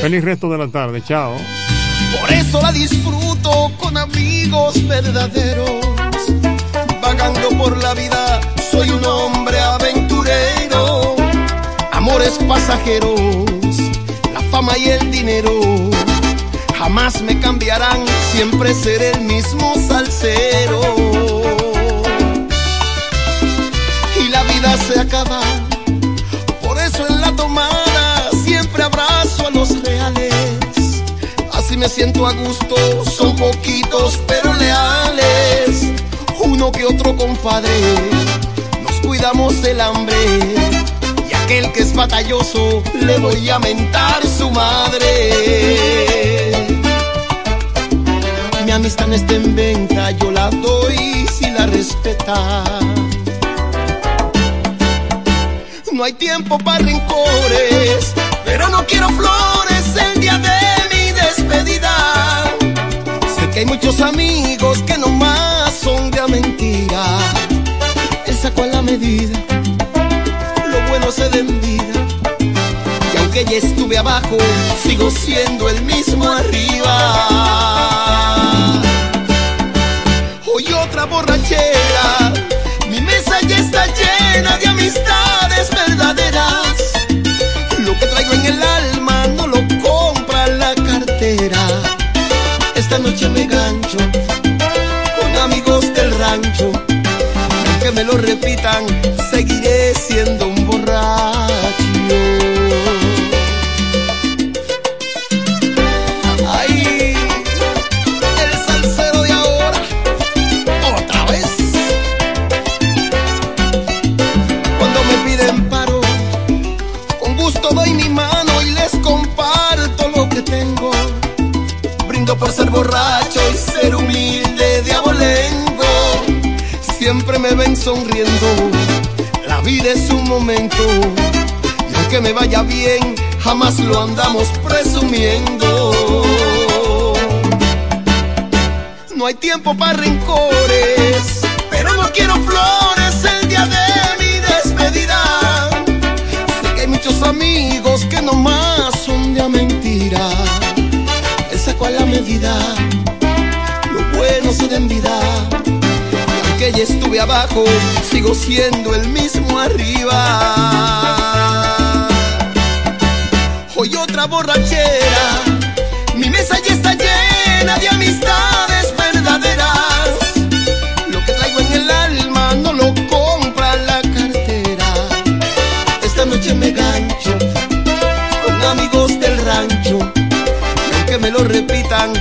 Feliz resto de la tarde, chao. Por eso la disfruto con amigos verdaderos. Vagando por la vida, soy un hombre aventurero. Amores pasajeros, la fama y el dinero. Jamás me cambiarán, siempre seré el mismo salsero se acaba. Por eso en la tomada siempre abrazo a los reales. Así me siento a gusto, son poquitos pero leales. Uno que otro compadre, nos cuidamos del hambre. Y aquel que es batalloso, le voy a mentar su madre. Mi amistad no está en venta, yo la doy si la respetas no hay tiempo para rencores, pero no quiero flores el día de mi despedida. Sé que hay muchos amigos que nomás son de a mentira. Él sacó a la medida, lo bueno se da en vida. Y aunque ya estuve abajo, sigo siendo el mismo arriba. Hoy otra borrachera, mi mesa ya está llena de verdaderas. Lo que traigo en el alma no lo compra la cartera. Esta noche me gancho con amigos del rancho. Aunque me lo repitan, seguiré siendo sonriendo, la vida es un momento. Y aunque me vaya bien, jamás lo andamos presumiendo. No hay tiempo para rencores, pero no quiero flores el día de mi despedida. Sé que hay muchos amigos que nomás son de a mentira. Él sacó a la medida, lo bueno se da en vida. Aunque ya estuve abajo, sigo siendo el mismo arriba. Hoy otra borrachera, mi mesa ya está llena de amistades verdaderas. Lo que traigo en el alma no lo compra la cartera. Esta noche me gancho con amigos del rancho. Y aunque me lo repitan,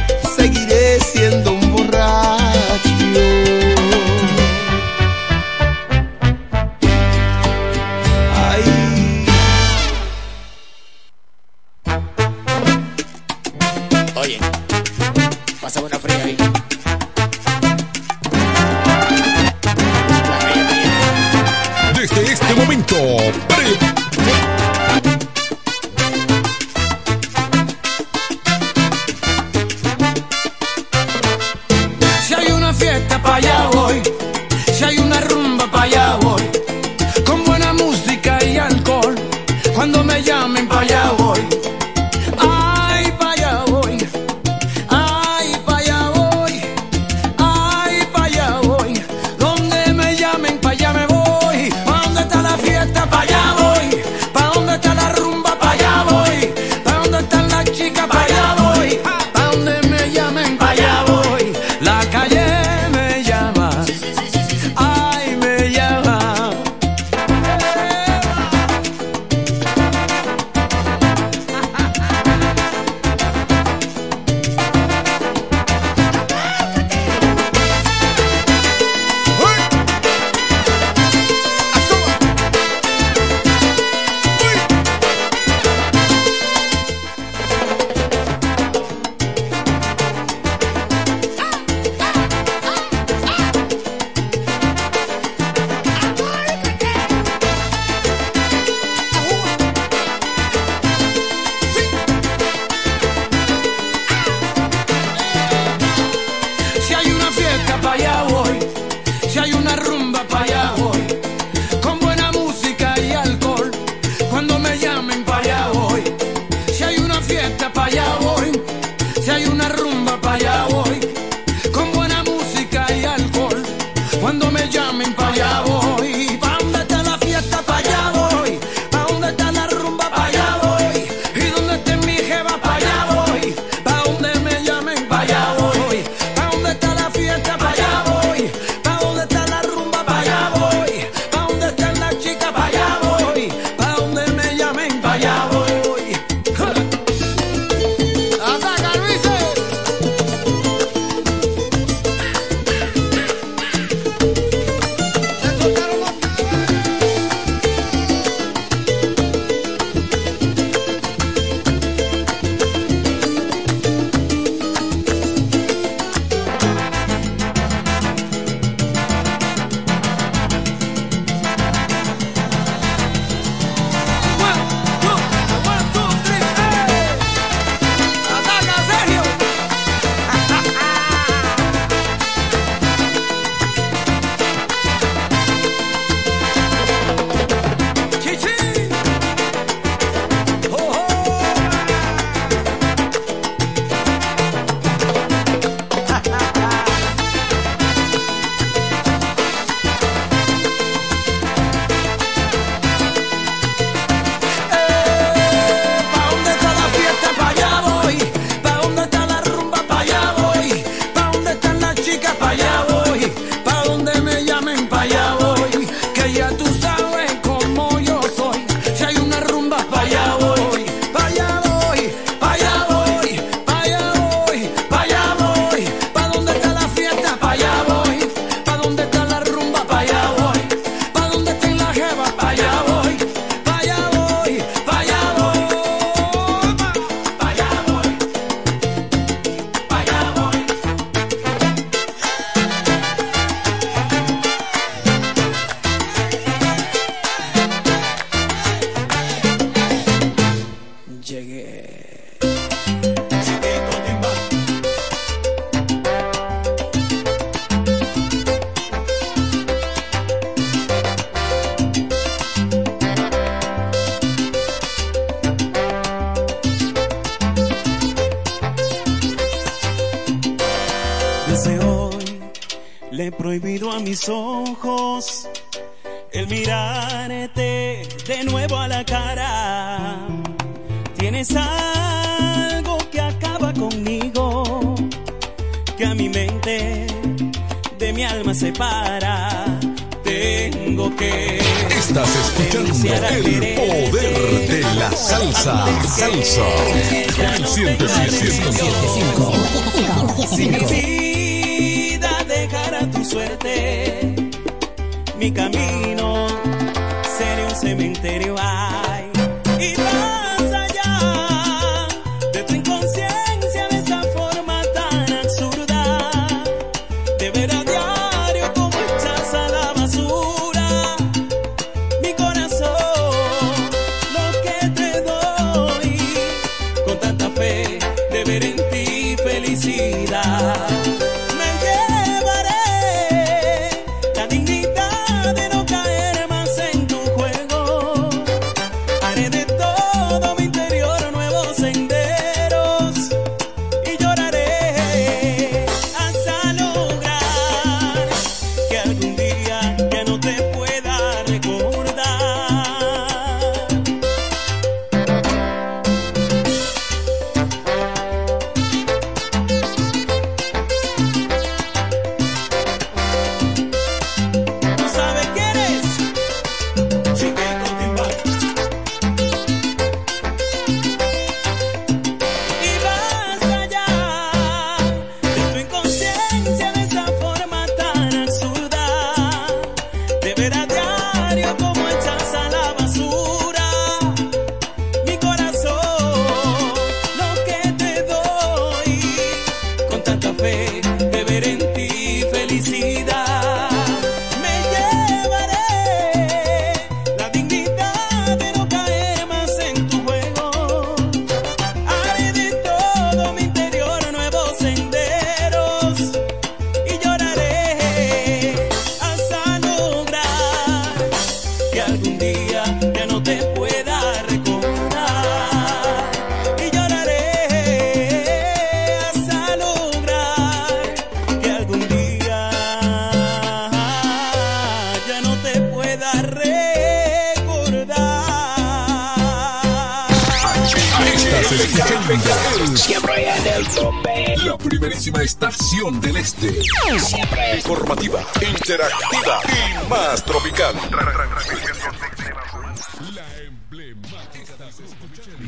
interactiva y más tropical.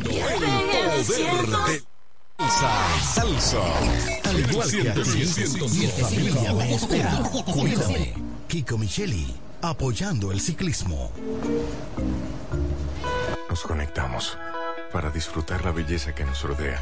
el poder de salsa. Salsa. Al igual que a ti, 107.5. mi familia me espera. Cuídame. Kiko Micheli, apoyando el ciclismo. Nos conectamos para disfrutar la belleza que nos rodea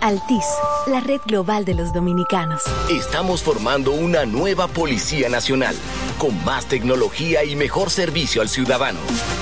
Altis, la red global de los dominicanos. Estamos formando una nueva Policía Nacional, con más tecnología y mejor servicio al ciudadano.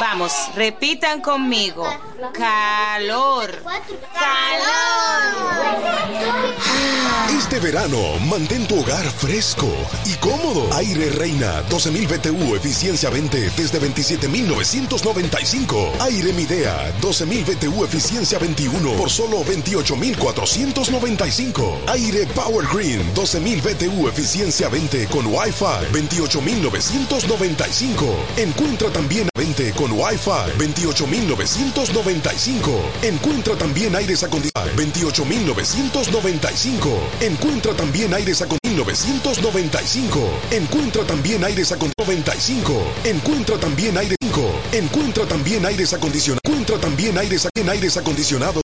Vamos, repitan conmigo. Calor. Calor. Este verano, mantén tu hogar fresco y cómodo. Aire Reina 12.000 BTU, eficiencia 20 desde 27.995. Aire Midea 12.000 BTU, eficiencia 21 por solo 28.495. Aire Power Green 12.000 BTU, eficiencia 20 con Wi-Fi 28.995. Encuentra también 20 con Wi-Fi 28.995. Encuentra también aires acondicionados 28.995. Encuentra también aires acondicionados 995. Encuentra también aires acondicionados 95. Encuentra también aire 5. Encuentra también aires acondicionados. Encuentra también aires, acondicionados